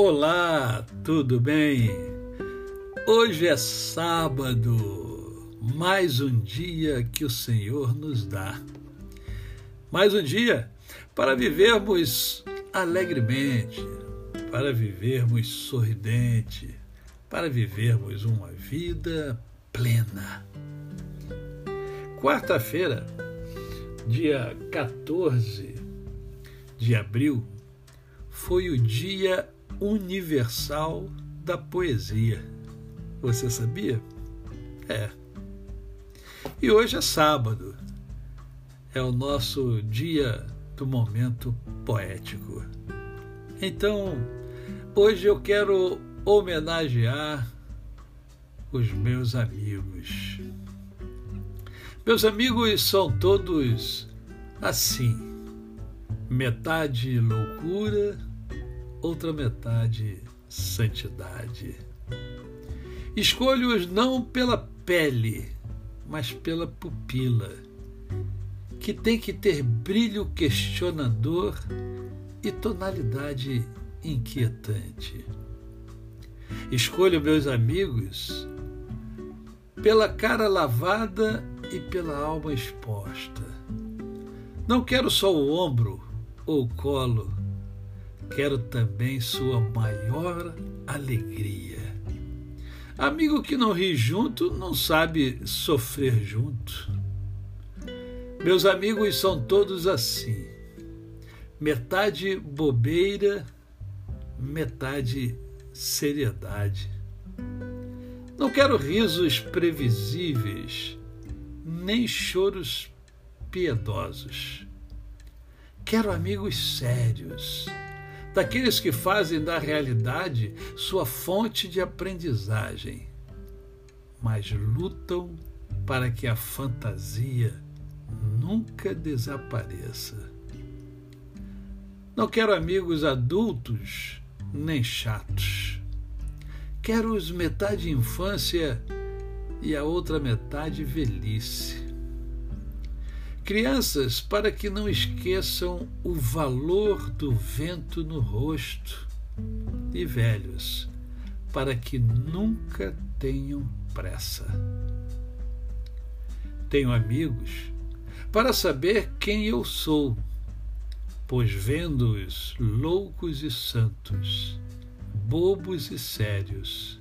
Olá, tudo bem? Hoje é sábado, mais um dia que o Senhor nos dá. Mais um dia para vivermos alegremente, para vivermos sorridente, para vivermos uma vida plena. Quarta-feira, dia 14 de abril, foi o Dia Universal da Poesia. Você sabia? É. E hoje é sábado. É o nosso dia do momento poético. Então, hoje eu quero homenagear os meus amigos. Meus amigos são todos assim metade loucura, outra metade santidade. Escolho-os não pela pele, mas pela pupila, que tem que ter brilho questionador e tonalidade inquietante. Escolho meus amigos pela cara lavada e pela alma exposta. Não quero só o ombro ou colo, quero também sua maior alegria. Amigo que não ri junto não sabe sofrer junto. Meus amigos são todos assim, metade bobeira, metade seriedade. Não quero risos previsíveis, nem choros piedosos. Quero amigos sérios, daqueles que fazem da realidade sua fonte de aprendizagem, mas lutam para que a fantasia nunca desapareça. Não quero amigos adultos nem chatos. Quero os metade infância e a outra metade velhice Crianças, para que não esqueçam o valor do vento no rosto, e velhos, para que nunca tenham pressa. Tenho amigos para saber quem eu sou, pois vendo-os loucos e santos, bobos e sérios,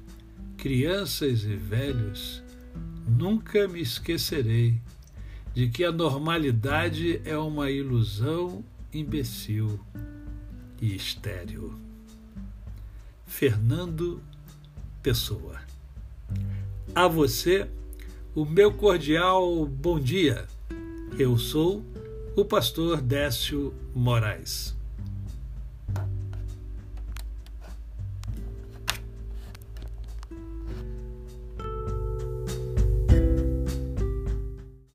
crianças e velhos, nunca me esquecerei de que a normalidade é uma ilusão imbecil e estéril. Fernando Pessoa. A você, o meu cordial bom dia. Eu sou o pastor Décio Moraes.